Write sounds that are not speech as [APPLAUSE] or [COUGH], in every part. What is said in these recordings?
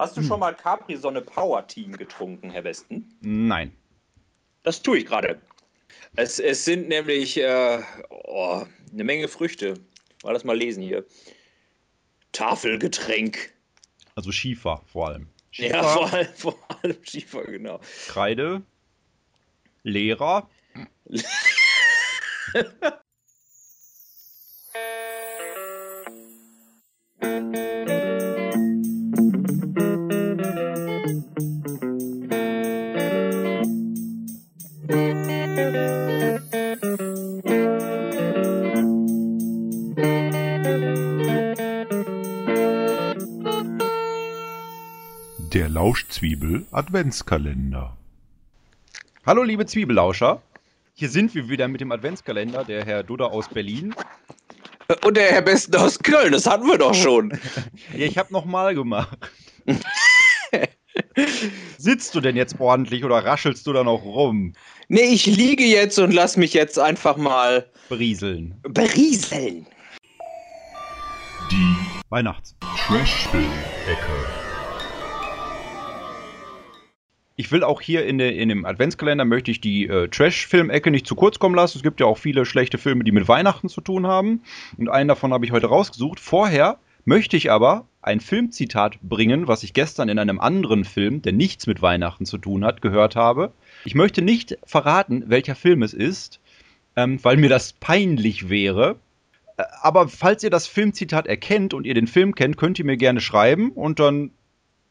Hast du schon mal Capri-Sonne Power Team getrunken, Herr Westen? Nein. Das tue ich gerade. Es, es sind nämlich äh, oh, eine Menge Früchte. Mal das mal lesen hier. Tafelgetränk. Also Schiefer vor allem. Schiefer, Ja, vor allem, vor allem Schiefer, genau. Kreide, Lehrer. [LAUGHS] Der Lauschzwiebel Adventskalender. Hallo liebe Zwiebellauscher. Hier sind wir wieder mit dem Adventskalender, der Herr Dudder aus Berlin. Und der Herr Besten aus Köln, das hatten wir doch schon. [LAUGHS] Ja, ich habe nochmal gemacht. [LAUGHS] Sitzt du denn jetzt ordentlich oder raschelst du da noch rum? nee, ich liege jetzt und lass mich jetzt einfach mal Berieseln. berieseln. Die Weihnachts. Ich will auch hier in, in dem Adventskalender möchte ich die äh, Trash-Film-Ecke nicht zu kurz kommen lassen. Es gibt ja auch viele schlechte Filme, die mit Weihnachten zu tun haben. Und einen davon habe ich heute rausgesucht. Vorher möchte ich aber ein Filmzitat bringen, was ich gestern in einem anderen Film, der nichts mit Weihnachten zu tun hat, gehört habe. Ich möchte nicht verraten, welcher Film es ist, ähm, weil mir das peinlich wäre. Äh, Aber falls ihr das Filmzitat erkennt und ihr den Film kennt, könnt ihr mir gerne schreiben und dann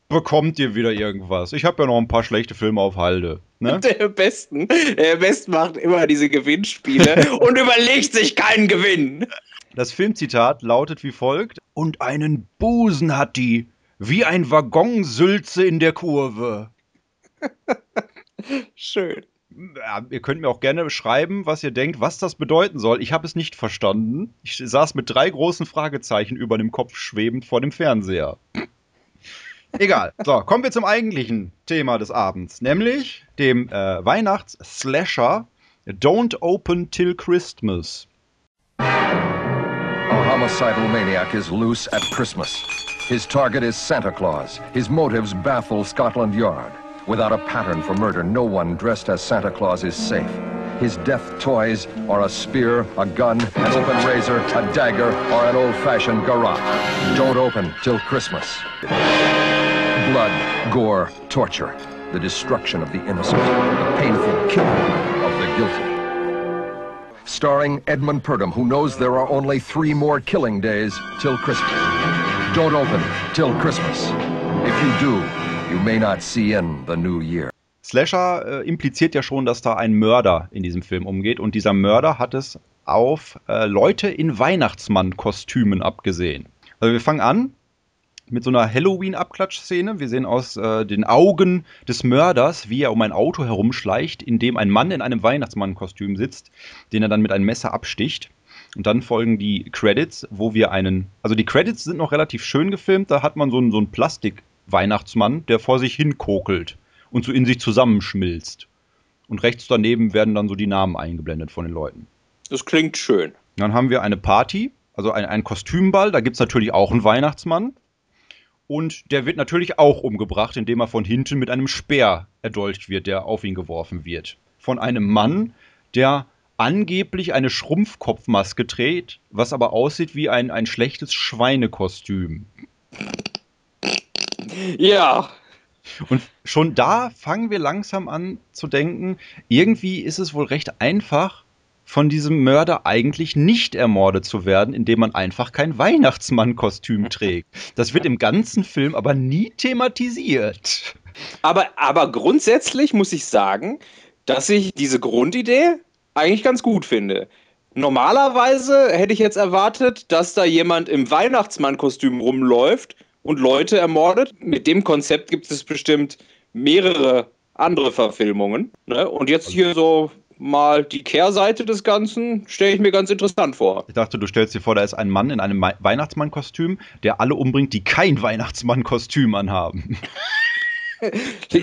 bekommt ihr wieder irgendwas. Ich habe ja noch ein paar schlechte Filme auf Halde. Ne? [LAUGHS] Der Besten, der Besten macht immer diese Gewinnspiele [LAUGHS] und überlegt sich keinen Gewinn. Das Filmzitat lautet wie folgt: Und einen Busen hat die, wie ein Waggonsülze in der Kurve. [LAUGHS] Schön. Ja, ihr könnt mir auch gerne schreiben, was ihr denkt, was das bedeuten soll. Ich habe es nicht verstanden. Ich saß mit drei großen Fragezeichen über dem Kopf schwebend vor dem Fernseher. Egal. So, kommen wir zum eigentlichen Thema des Abends, nämlich dem äh, Weihnachts-Slasher Don't Open Till Christmas. A homicidal maniac is loose at Christmas. His target is Santa Claus. His motives baffle Scotland Yard. Without a pattern for murder, no one dressed as Santa Claus is safe. His death toys are a spear, a gun, an open razor, a dagger, or an old-fashioned garrote. Don't open till Christmas. Blood, gore, torture, the destruction of the innocent, the painful killing of the guilty starring Edmund Purdom, who knows there are only three more killing days till Christmas. Don't open till Christmas. If you do, you may not see in the new year. Slasher äh, impliziert ja schon, dass da ein Mörder in diesem Film umgeht und dieser Mörder hat es auf äh, Leute in Weihnachtsmann-Kostümen abgesehen. Also wir fangen an mit so einer Halloween-Abklatsch-Szene. Wir sehen aus äh, den Augen des Mörders, wie er um ein Auto herumschleicht, in dem ein Mann in einem Weihnachtsmann-Kostüm sitzt, den er dann mit einem Messer absticht. Und dann folgen die Credits, wo wir einen. Also die Credits sind noch relativ schön gefilmt. Da hat man so einen, so einen Plastik-Weihnachtsmann, der vor sich hin kokelt und so in sich zusammenschmilzt. Und rechts daneben werden dann so die Namen eingeblendet von den Leuten. Das klingt schön. Dann haben wir eine Party, also ein, einen Kostümball. Da gibt es natürlich auch einen Weihnachtsmann. Und der wird natürlich auch umgebracht, indem er von hinten mit einem Speer erdolcht wird, der auf ihn geworfen wird. Von einem Mann, der angeblich eine Schrumpfkopfmaske trägt, was aber aussieht wie ein, ein schlechtes Schweinekostüm. Ja, Und schon da fangen wir langsam an zu denken, irgendwie ist es wohl recht einfach, von diesem Mörder eigentlich nicht ermordet zu werden, indem man einfach kein Weihnachtsmann-Kostüm [LAUGHS] trägt. Das wird im ganzen Film aber nie thematisiert. aber, aber grundsätzlich muss ich sagen, dass ich diese Grundidee eigentlich ganz gut finde. Normalerweise hätte ich jetzt erwartet, dass da jemand im Weihnachtsmann-Kostüm rumläuft und Leute ermordet. Mit dem Konzept gibt es bestimmt mehrere andere Verfilmungen. Ne? Und jetzt hier so mal die Kehrseite des Ganzen stelle ich mir ganz interessant vor. Ich dachte, du stellst dir vor, da ist ein Mann in einem Wei- Weihnachtsmann-Kostüm, der alle umbringt, die kein [LAUGHS] Weihnachtsmann-Kostüm anhaben. [LAUGHS]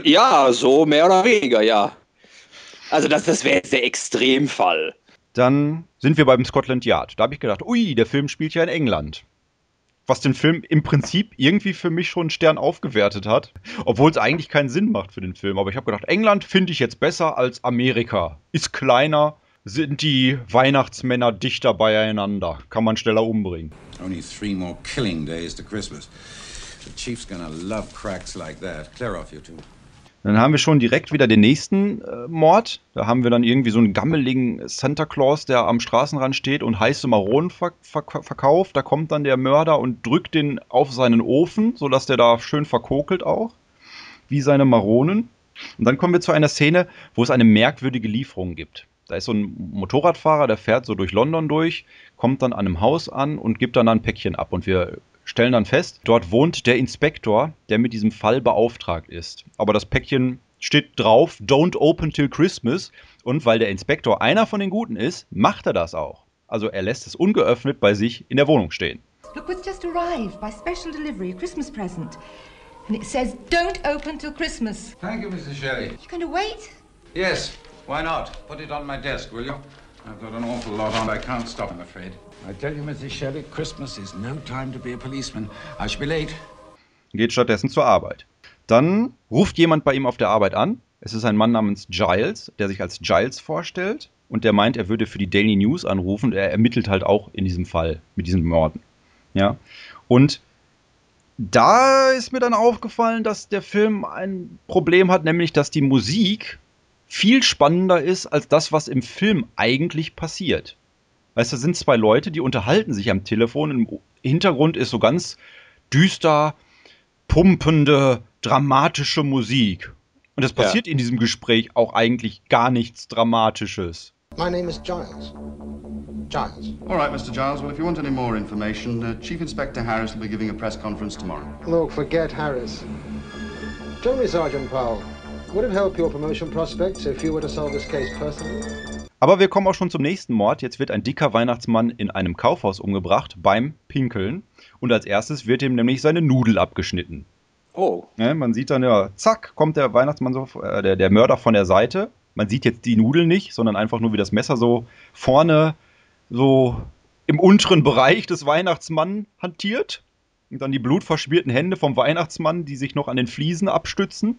Ja, so mehr oder weniger, ja. Also das, das wäre jetzt der Extremfall. Dann sind wir beim Scotland Yard. Da habe ich gedacht, ui, der Film spielt ja in England. Was den Film im Prinzip irgendwie für mich schon einen Stern aufgewertet hat, obwohl es eigentlich keinen Sinn macht für den Film. Aber ich habe gedacht, England finde ich jetzt besser als Amerika. Ist kleiner, sind die Weihnachtsmänner dichter beieinander, kann man schneller umbringen. Only three more killing days to Christmas. The chief's gonna love cracks like that. Clear off, you two. Dann haben wir schon direkt wieder den nächsten äh, Mord. Da haben wir dann irgendwie so einen gammeligen Santa Claus, der am Straßenrand steht und heiße Maronen ver ver verkauft. Da kommt dann der Mörder und drückt den auf seinen Ofen, sodass der da schön verkokelt auch, wie seine Maronen. Und dann kommen wir zu einer Szene, wo es eine merkwürdige Lieferung gibt. Da ist so ein Motorradfahrer, der fährt so durch London durch, kommt dann an einem Haus an und gibt dann ein Päckchen ab. Und wir stellen dann fest, dort wohnt der Inspektor, der mit diesem Fall beauftragt ist. Aber das Päckchen steht drauf, don't open till Christmas. Und weil der Inspektor einer von den Guten ist, macht er das auch. Also er lässt es ungeöffnet bei sich in der Wohnung stehen. Look what's just arrived by special delivery, a Christmas present. And it says, don't open till Christmas. Thank you, Mrs. Shelley. You going to wait? Yes, why not? Put it on my desk, will you? I've got an awful lot on. I can't stop, I'm afraid. I tell you, Mrs. Shelley, Christmas is no time to be a policeman. I shall be late. Geht stattdessen zur Arbeit. Dann ruft jemand bei ihm auf der Arbeit an. Es ist ein Mann namens Giles, der sich als Giles vorstellt und der meint, er würde für die Daily News anrufen. Er ermittelt halt auch in diesem Fall mit diesen Morden. Ja. Und da ist mir dann aufgefallen, dass der Film ein Problem hat, nämlich dass die Musik viel spannender ist als das, was im Film eigentlich passiert. Weißt du, sind zwei Leute, die unterhalten sich am Telefon. Im Hintergrund ist so ganz düster, pumpende, dramatische Musik. Und es passiert ja. in diesem Gespräch auch eigentlich gar nichts Dramatisches. My name is Giles. Giles. All right, Mr. Giles. Well, if you want any more information, uh, Chief Inspector Harris will be giving a press conference tomorrow. Look, forget Harris. Tell me, Sergeant Powell, Aber wir kommen auch schon zum nächsten Mord. Jetzt wird ein dicker Weihnachtsmann in einem Kaufhaus umgebracht beim Pinkeln. Und als erstes wird ihm nämlich seine Nudel abgeschnitten. Oh. Ja, man sieht dann ja, zack, kommt der Weihnachtsmann so, äh, der, der Mörder von der Seite. Man sieht jetzt die Nudel nicht, sondern einfach nur, wie das Messer so vorne, so im unteren Bereich des Weihnachtsmanns hantiert. Und dann die blutverschmierten Hände vom Weihnachtsmann, die sich noch an den Fliesen abstützen,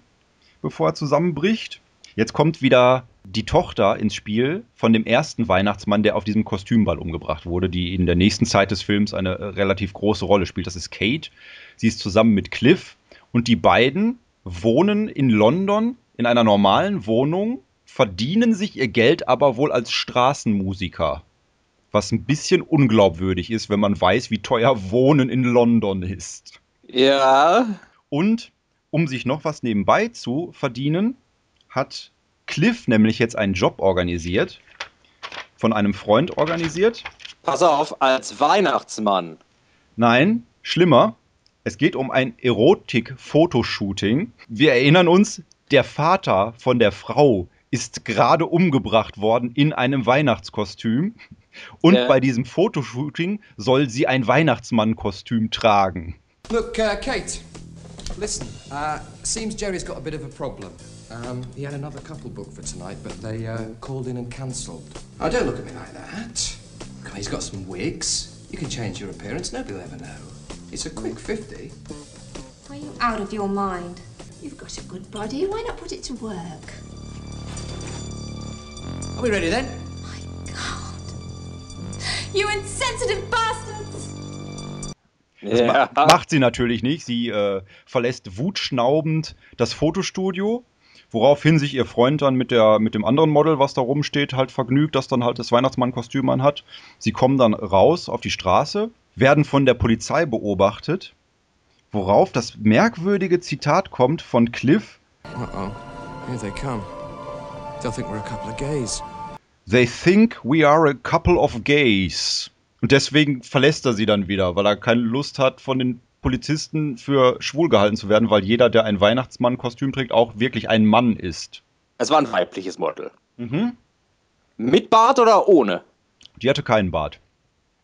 bevor er zusammenbricht. Jetzt kommt wieder die Tochter ins Spiel von dem ersten Weihnachtsmann, der auf diesem Kostümball umgebracht wurde, die in der nächsten Zeit des Films eine äh, relativ große Rolle spielt. Das ist Kate. Sie ist zusammen mit Cliff und die beiden wohnen in London in einer normalen Wohnung, verdienen sich ihr Geld aber wohl als Straßenmusiker. Was ein bisschen unglaubwürdig ist, wenn man weiß, wie teuer Wohnen in London ist. Ja. Und um sich noch was nebenbei zu verdienen, hat Cliff nämlich jetzt einen Job organisiert, von einem Freund organisiert. Pass auf, als Weihnachtsmann. Nein, schlimmer. Es geht um ein Erotik-Fotoshooting. Wir erinnern uns, der Vater von der Frau ist gerade umgebracht worden in einem Weihnachtskostüm. Und ja. bei diesem Fotoshooting soll sie ein Weihnachtsmann-Kostüm tragen. Look, uh, Kate, listen. Uh, seems Jerry's got a bit of a problem. Um, he had another couple booked for tonight, but they uh, called in and cancelled. Oh, don't look at me like that. Come on, he's got some wigs. You can change your appearance, nobody will ever know. It's a quick 50. Are you out of your mind? You've got a good body, why not put it to work? Are we ready then? My God. You insensitive bastards! Das ja. macht sie natürlich nicht. Sie äh, verlässt wutschnaubend das Fotostudio Woraufhin sich ihr Freund dann mit, der, mit dem anderen Model, was da rumsteht, halt vergnügt, das dann halt das Weihnachtsmann-Kostüm anhat. Sie kommen dann raus auf die Straße, werden von der Polizei beobachtet, worauf das merkwürdige Zitat kommt von Cliff. Uh-oh, here they come. They'll think we're a couple of gays. They think we are a couple of gays. Und deswegen verlässt er sie dann wieder, weil er keine Lust hat, von den Polizisten für schwul gehalten zu werden, weil jeder, der ein Weihnachtsmann-Kostüm trägt, auch wirklich ein Mann ist. Es war ein weibliches Model. Mhm. Mit Bart oder ohne? Die hatte keinen Bart.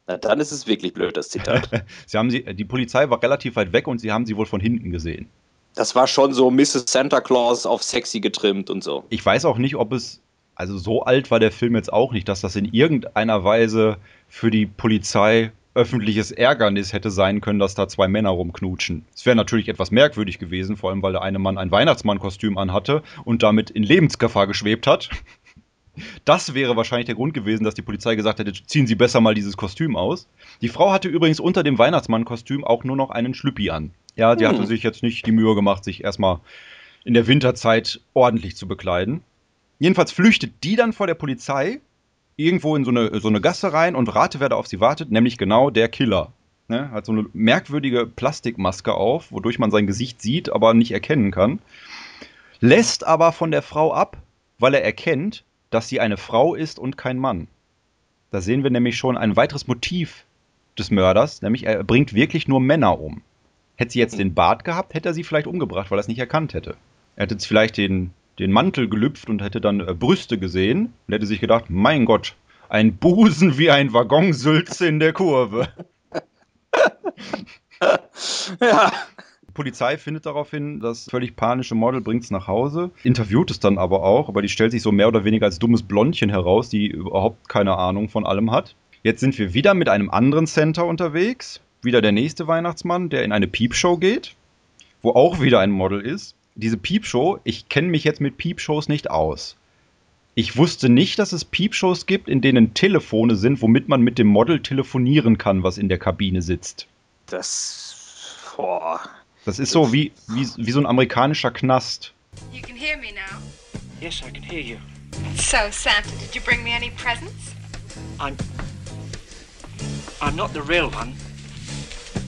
Na, dann ist es wirklich blöd, das Zitat. [LAUGHS] sie haben sie, die Polizei war relativ weit weg und sie haben sie wohl von hinten gesehen. Das war schon so Mrs. Santa Claus auf sexy getrimmt und so. Ich weiß auch nicht, ob es, also so alt war der Film jetzt auch nicht, dass das in irgendeiner Weise für die Polizei öffentliches Ärgernis hätte sein können, dass da zwei Männer rumknutschen. Es wäre natürlich etwas merkwürdig gewesen, vor allem weil der eine Mann ein Weihnachtsmannkostüm anhatte und damit in Lebensgefahr geschwebt hat. Das wäre wahrscheinlich der Grund gewesen, dass die Polizei gesagt hätte, ziehen Sie besser mal dieses Kostüm aus. Die Frau hatte übrigens unter dem Weihnachtsmannkostüm auch nur noch einen Schlüppi an. Ja, die Hm. hatte sich jetzt nicht die Mühe gemacht, sich erstmal in der Winterzeit ordentlich zu bekleiden. Jedenfalls flüchtet die dann vor der Polizei irgendwo in so eine, so eine Gasse rein und rate, wer da auf sie wartet, nämlich genau der Killer. Ne? Hat so eine merkwürdige Plastikmaske auf, wodurch man sein Gesicht sieht, aber nicht erkennen kann. Lässt aber von der Frau ab, weil er erkennt, dass sie eine Frau ist und kein Mann. Da sehen wir nämlich schon ein weiteres Motiv des Mörders, nämlich er bringt wirklich nur Männer um. Hätte sie jetzt den Bart gehabt, hätte er sie vielleicht umgebracht, weil er es nicht erkannt hätte. Er hätte jetzt vielleicht den, den Mantel gelüpft und hätte dann äh, Brüste gesehen und hätte sich gedacht, mein Gott, ein Busen wie ein Waggonsülze in der Kurve. [LAUGHS] Ja. Die Polizei findet daraufhin das völlig panische Model, bringt es nach Hause, interviewt es dann aber auch, aber die stellt sich so mehr oder weniger als dummes Blondchen heraus, die überhaupt keine Ahnung von allem hat. Jetzt sind wir wieder mit einem anderen Center unterwegs, wieder der nächste Weihnachtsmann, der in eine Piepshow geht, wo auch wieder ein Model ist. Diese Piepshow, ich kenne mich jetzt mit Piepshows nicht aus. Ich wusste nicht, dass es Piepshows gibt, in denen Telefone sind, womit man mit dem Model telefonieren kann, was in der Kabine sitzt. Das. Boah. Das ist so wie, wie, wie so ein amerikanischer Knast. You can hear me now. Yes, I can hear you. So, Santa, did you bring me any presents? I'm. I'm not the real one.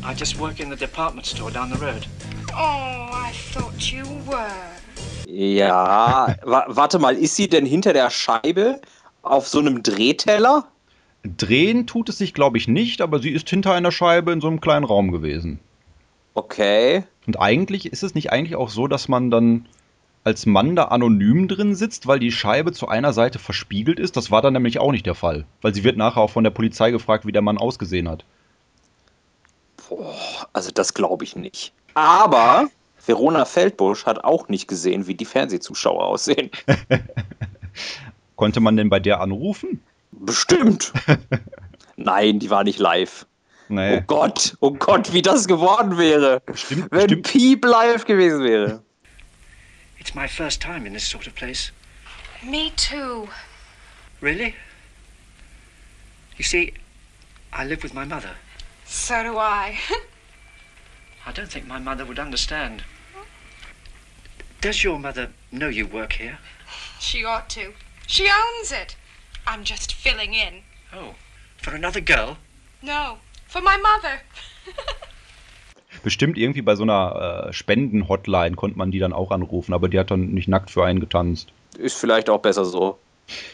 I just work in the department store down the road. Oh, I thought you were. Ja, wa warte mal, ist sie denn hinter der Scheibe auf so einem Drehteller? Drehen tut es sich, glaube ich, nicht, aber sie ist hinter einer Scheibe in so einem kleinen Raum gewesen. Okay. Und eigentlich ist es nicht eigentlich auch so, dass man dann als Mann da anonym drin sitzt, weil die Scheibe zu einer Seite verspiegelt ist. Das war dann nämlich auch nicht der Fall. Weil sie wird nachher auch von der Polizei gefragt, wie der Mann ausgesehen hat. Boah, also das glaube ich nicht. Aber Verona Feldbusch hat auch nicht gesehen, wie die Fernsehzuschauer aussehen. [LAUGHS] Konnte man denn bei der anrufen? Bestimmt. [LAUGHS] Nein, die war nicht live. Nee. Oh Gott, oh Gott, wie das geworden wäre, Bestimmt, wenn bestimmt. Piep live gewesen wäre. It's my first time in this sort of place. Me too. Really? You see, I live with my mother. So do I. [LAUGHS] I don't think my mother would understand. Does your mother know you work here? she ought to. She owns it. I'm just filling in. Oh, for another girl? No, for my mother. [LAUGHS] Bestimmt irgendwie bei so einer äh, Spenden-Hotline konnte man die dann auch anrufen, aber die hat dann nicht nackt für einen getanzt. Ist vielleicht auch besser so.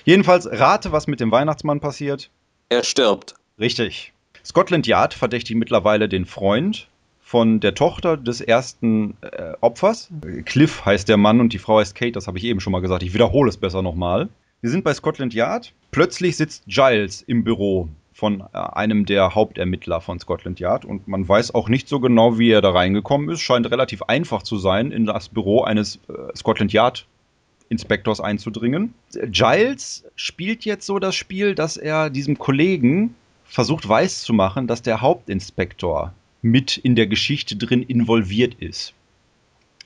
Jedenfalls rate, was mit dem Weihnachtsmann passiert. Er stirbt. Richtig. Scotland Yard verdächtigt mittlerweile den Freund von der Tochter des ersten äh, Opfers. Cliff heißt der Mann und die Frau heißt Kate, das habe ich eben schon mal gesagt. Ich wiederhole es besser nochmal. Wir sind bei Scotland Yard. Plötzlich sitzt Giles im Büro von äh, einem der Hauptermittler von Scotland Yard und man weiß auch nicht so genau, wie er da reingekommen ist. Scheint relativ einfach zu sein, in das Büro eines äh, Scotland Yard Inspektors einzudringen. Giles spielt jetzt so das Spiel, dass er diesem Kollegen versucht weiszumachen, dass der Hauptinspektor mit in der Geschichte drin involviert ist.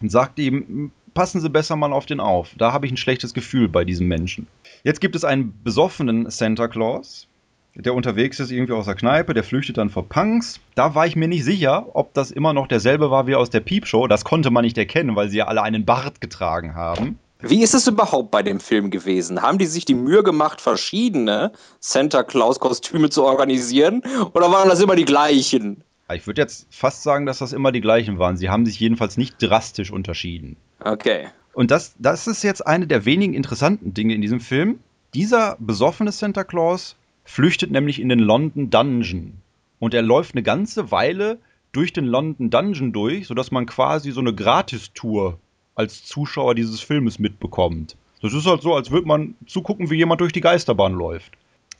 Und sagt ihm, passen Sie besser mal auf den auf. Da habe ich ein schlechtes Gefühl bei diesem Menschen. Jetzt gibt es einen besoffenen Santa Claus, der unterwegs ist irgendwie aus der Kneipe, der flüchtet dann vor Punks. Da war ich mir nicht sicher, ob das immer noch derselbe war wie aus der Piepshow. Das konnte man nicht erkennen, weil sie ja alle einen Bart getragen haben. Wie ist es überhaupt bei dem Film gewesen? Haben die sich die Mühe gemacht, verschiedene Santa Claus-Kostüme zu organisieren? Oder waren das immer die gleichen? Ich würde jetzt fast sagen, dass das immer die gleichen waren. Sie haben sich jedenfalls nicht drastisch unterschieden. Okay. Und das, das ist jetzt eine der wenigen interessanten Dinge in diesem Film. Dieser besoffene Santa Claus flüchtet nämlich in den London Dungeon. Und er läuft eine ganze Weile durch den London Dungeon durch, sodass man quasi so eine Gratistour als Zuschauer dieses Filmes mitbekommt. Das ist halt so, als würde man zugucken, wie jemand durch die Geisterbahn läuft.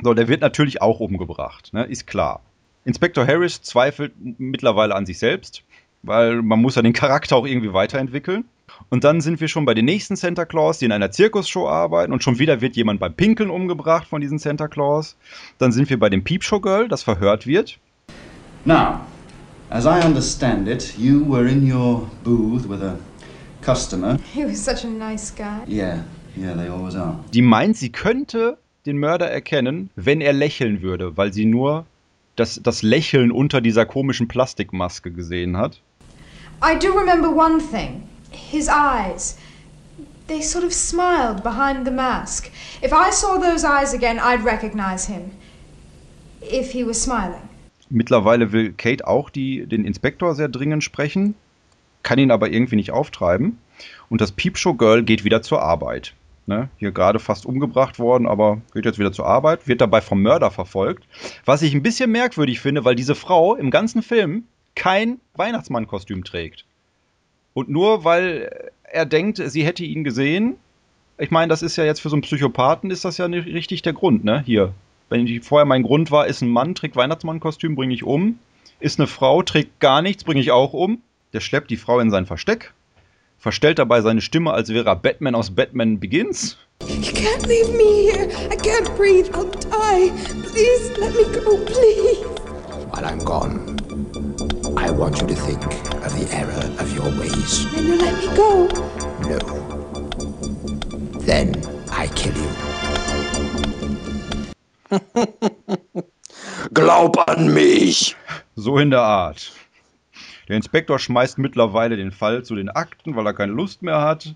So, der wird natürlich auch umgebracht, ne? ist klar. Inspektor Harris zweifelt mittlerweile an sich selbst, weil man muss ja den Charakter auch irgendwie weiterentwickeln. Und dann sind wir schon bei den nächsten Santa Claus, die in einer Zirkusshow arbeiten und schon wieder wird jemand beim Pinkeln umgebracht von diesem Santa Claus. Dann sind wir bei dem Peepshow Girl, das verhört wird. Now, as I understand it, you were in your booth with a customer. He was such a nice guy. Yeah, yeah, they always are. Die meint, sie könnte den Mörder erkennen, wenn er lächeln würde, weil sie nur das, das Lächeln unter dieser komischen Plastikmaske gesehen hat. I do remember one thing his eyes. They sort of smiled behind the mask. If I saw those eyes again, I'd recognize him. If he was smiling. Mittlerweile will Kate auch die, den Inspektor sehr dringend sprechen, kann ihn aber irgendwie nicht auftreiben. Und das Peepshow Girl geht wieder zur Arbeit. Ne? Hier gerade fast umgebracht worden, aber geht jetzt wieder zur Arbeit, wird dabei vom Mörder verfolgt. Was ich ein bisschen merkwürdig finde, weil diese Frau im ganzen Film kein Weihnachtsmannkostüm trägt. Und nur weil er denkt, sie hätte ihn gesehen, ich meine, das ist ja jetzt für so einen Psychopathen, ist das ja nicht richtig der Grund, ne? Hier. Wenn ich vorher mein Grund war, ist ein Mann, trägt Weihnachtsmannkostüm, bringe ich um. Ist eine Frau, trägt gar nichts, bringe ich auch um. Der schleppt die Frau in sein Versteck, verstellt dabei seine Stimme, als wäre er Batman aus Batman Begins. You can't leave me here. I can't breathe. I'll die. Please let me go, please. While I'm gone, I want you to think of the error of your ways. Then you let me go. No. Then I kill you. [LAUGHS] [LAUGHS] Glaub an mich! So in der Art. Der Inspektor schmeißt mittlerweile den Fall zu den Akten, weil er keine Lust mehr hat.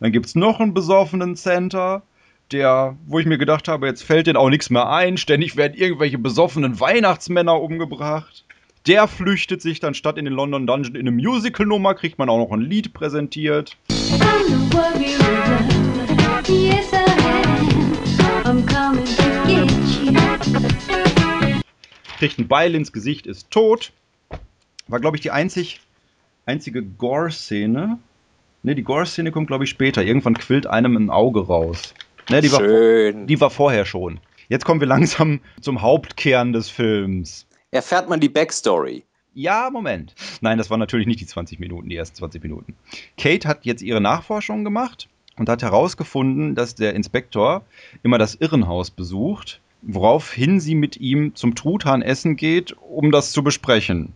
Dann gibt es noch einen besoffenen Center, der, wo ich mir gedacht habe, jetzt fällt den auch nichts mehr ein. Ständig werden irgendwelche besoffenen Weihnachtsmänner umgebracht. Der flüchtet sich dann statt in den London Dungeon in eine Musical-Nummer, kriegt man auch noch ein Lied präsentiert. Kriegt ein Beil ins Gesicht, ist tot. War, glaube ich, die einzig, einzige Gore-Szene. Ne, die Gore-Szene kommt, glaube ich, später. Irgendwann quillt einem ein Auge raus. Ne, die, Schön. War, die war vorher schon. Jetzt kommen wir langsam zum Hauptkern des Films. Erfährt man die Backstory? Ja, Moment. Nein, das waren natürlich nicht die 20 Minuten, die ersten 20 Minuten. Kate hat jetzt ihre Nachforschung gemacht und hat herausgefunden, dass der Inspektor immer das Irrenhaus besucht, woraufhin sie mit ihm zum Truthahnessen geht, um das zu besprechen.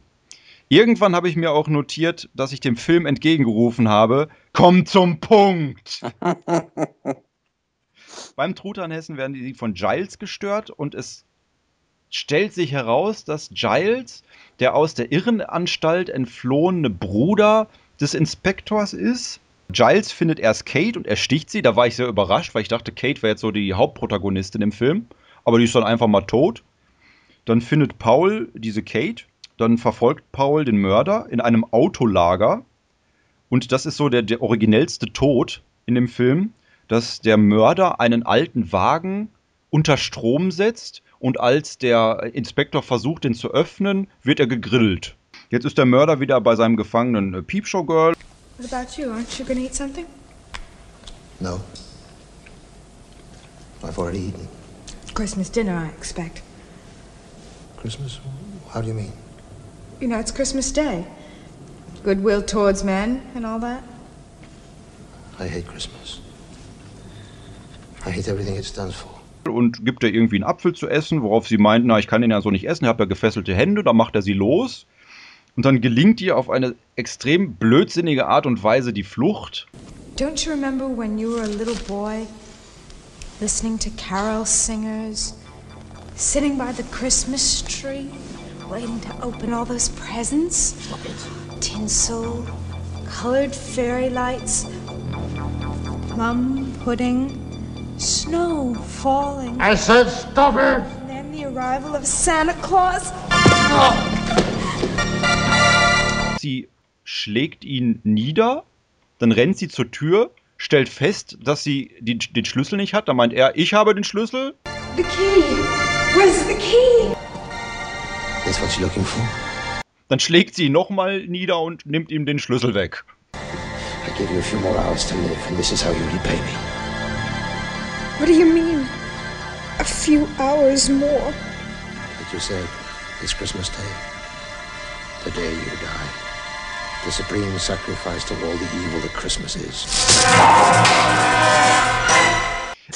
Irgendwann habe ich mir auch notiert, dass ich dem Film entgegengerufen habe, komm zum Punkt! [LAUGHS] Beim Truthahnhessen werden die von Giles gestört und es stellt sich heraus, dass Giles der aus der Irrenanstalt entflohene Bruder des Inspektors ist. Giles findet erst Kate und ersticht sie. Da war ich sehr überrascht, weil ich dachte, Kate wäre jetzt so die Hauptprotagonistin im Film. Aber die ist dann einfach mal tot. Dann findet Paul diese Kate. Dann verfolgt Paul den Mörder in einem Autolager. Und das ist so der, der originellste Tod in dem Film, dass der Mörder einen alten Wagen unter Strom setzt und als der Inspektor versucht, den zu öffnen, wird er gegrillt. Jetzt ist der Mörder wieder bei seinem Gefangenen äh, Peepshow Girl. What about you? Aren't you gonna eat something? No. I've already eaten. Christmas dinner, I expect. Christmas? How do you mean? You know, it's Christmas Day. Goodwill towards men and all that. I hate Christmas. I hate everything it stands for. Und gibt er irgendwie einen Apfel zu essen, worauf sie meint, na, ich kann den ja so nicht essen, ich habe ja gefesselte Hände, da macht er sie los. Und dann gelingt ihr auf eine extrem blödsinnige Art und Weise die Flucht. Don't you remember when you were a little boy, listening to carol singers, sitting by the Christmas tree, waiting to open all those presents? Tinsel, colored fairy lights, plum pudding, snow falling. I said stop it! And then the arrival of Santa Claus. Sie schlägt ihn nieder, dann rennt sie zur Tür, stellt fest, dass sie die, den Schlüssel nicht hat. Da meint er, ich habe den Schlüssel. The key. Where's the key? That's what you're looking for? Dann schlägt sie ihn nochmal nieder und nimmt ihm den Schlüssel weg. I give you a few more hours to live, and this is how you repay me. What do you mean? A few hours more? But you said it's Christmas Day. The day you die. The supreme sacrifice to all the evil that Christmas is.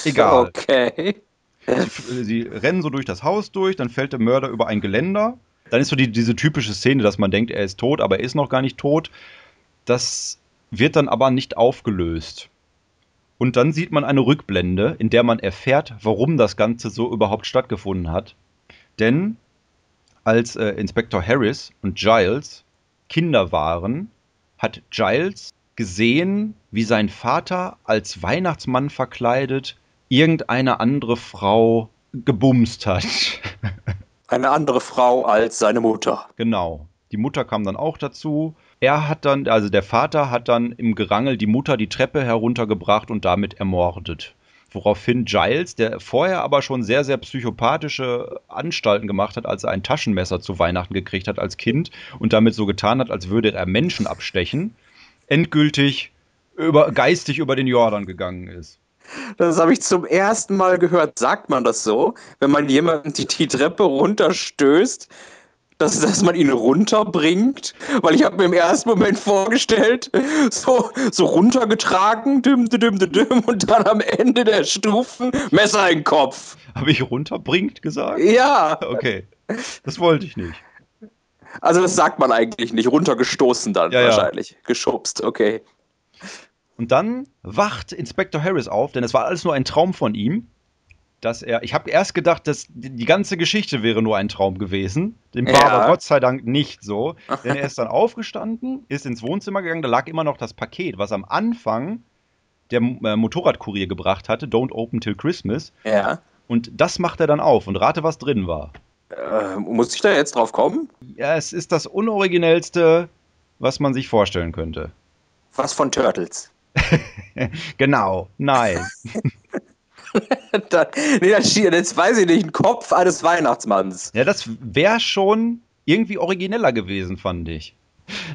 Egal. Okay. Sie, sie rennen so durch das Haus durch, dann fällt der Mörder über ein Geländer. dann ist so die, diese typische Szene, dass man denkt, er ist tot, aber er ist noch gar nicht tot. Das wird dann aber nicht aufgelöst. Und dann sieht man eine Rückblende, in der man erfährt, warum das Ganze so überhaupt stattgefunden hat. Denn als äh, Inspektor Harris und Giles Kinder waren, hat Giles gesehen, wie sein Vater als Weihnachtsmann verkleidet irgendeine andere Frau gebumst hat. Eine andere Frau als seine Mutter. Genau. Die Mutter kam dann auch dazu. Er hat dann, also der Vater hat dann im Gerangel die Mutter die Treppe heruntergebracht und damit ermordet. Woraufhin Giles, der vorher aber schon sehr, sehr psychopathische Anstalten gemacht hat, als er ein Taschenmesser zu Weihnachten gekriegt hat als Kind und damit so getan hat, als würde er Menschen abstechen, endgültig über, geistig über den Jordan gegangen ist. Das habe ich zum ersten Mal gehört. Sagt man das so, wenn man jemanden die, die Treppe runterstößt, dass, dass man ihn runterbringt? Weil ich habe mir im ersten Moment vorgestellt, so, so runtergetragen, dim, dim, dim, dim, und dann am Ende der Stufen Messer in den Kopf. Habe ich runterbringt gesagt? Ja. Okay. Das wollte ich nicht. Also das sagt man eigentlich nicht. Runtergestoßen dann Ja, ja. wahrscheinlich. Geschubst, okay. Und dann wacht Inspektor Harris auf, denn es war alles nur ein Traum von ihm. Dass er, ich habe erst gedacht, dass die die ganze Geschichte wäre nur ein Traum gewesen. Dem war Ja. aber Gott sei Dank nicht so. [LAUGHS] Denn er ist dann aufgestanden, ist ins Wohnzimmer gegangen, da lag immer noch das Paket, was am Anfang der äh, Motorradkurier gebracht hatte, Don't Open Till Christmas. Ja. Und das macht er dann auf und rate, was drin war. Äh, muss ich da jetzt drauf kommen? Ja, es ist das unoriginellste, was man sich vorstellen könnte. Was von Turtles? [LAUGHS] Genau, nein. [LAUGHS] da, nee, da steht, jetzt weiß ich nicht, ein Kopf eines Weihnachtsmanns. Ja, das wäre schon irgendwie origineller gewesen, fand ich.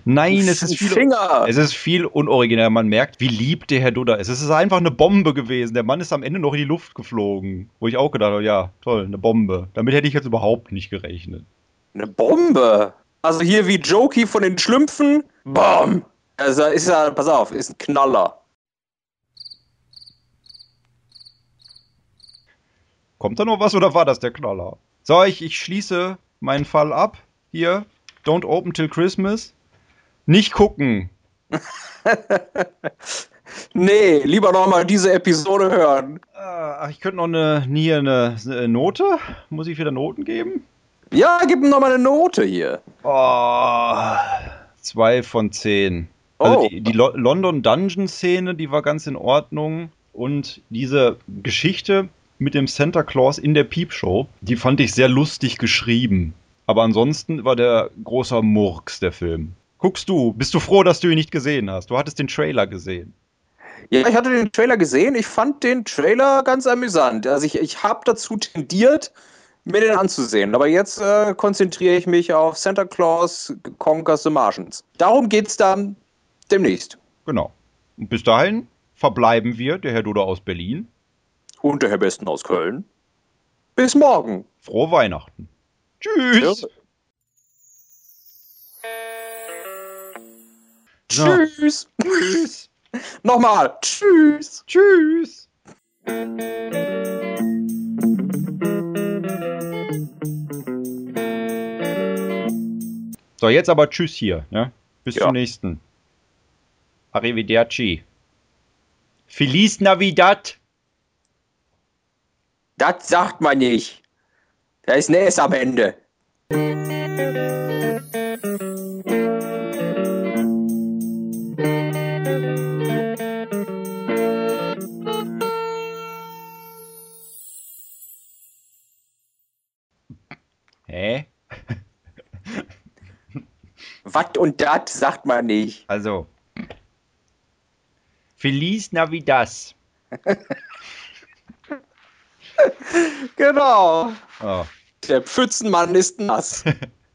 Nein, es ist viel, Finger. es ist viel unorigineller. Man merkt, wie lieb der Herr Dudda ist. Es ist einfach eine Bombe gewesen. Der Mann ist am Ende noch in die Luft geflogen. Wo ich auch gedacht habe, ja, toll, eine Bombe. Damit hätte ich jetzt überhaupt nicht gerechnet. Eine Bombe. Also hier wie Jokey von den Schlümpfen. Bam. Also ist ja, pass auf, ist ein Knaller. Kommt da noch was oder war das der Knaller? So, ich, ich schließe meinen Fall ab. Hier, don't open till Christmas. Nicht gucken. [LAUGHS] Nee, lieber nochmal diese Episode hören. Ach, ich könnte noch eine, hier eine, eine Note. Muss ich wieder Noten geben? Ja, gib ihm nochmal eine Note hier. Oh, zwei von zehn. Also Oh. die, die Lo London Dungeon Szene, die war ganz in Ordnung. Und diese Geschichte mit dem Santa Claus in der Peepshow, die fand ich sehr lustig geschrieben. Aber ansonsten war der großer Murks der Film. Guckst du, bist du froh, dass du ihn nicht gesehen hast? Du hattest den Trailer gesehen. Ja, ich hatte den Trailer gesehen. Ich fand den Trailer ganz amüsant. Also ich, ich habe dazu tendiert, mir den anzusehen. Aber jetzt äh, konzentriere ich mich auf Santa Claus Conquers the Martians. Darum geht's dann demnächst. Genau. Und bis dahin verbleiben wir, der Herr Duda aus Berlin. Und der Herr Besten aus Köln. Bis morgen. Frohe Weihnachten. Tschüss. Tschüss. Tschüss. [LAUGHS] Nochmal. Tschüss. Tschüss. So, jetzt aber Tschüss hier. Ne? Bis Ja. zum nächsten. Arrivederci. Feliz Navidad. Das sagt man nicht. Da ist S am Ende. Hä? [LAUGHS] Was und das sagt man nicht. Also. Feliz Navidad. [LAUGHS] Genau. Oh. Der Pfützenmann ist nass. [LAUGHS]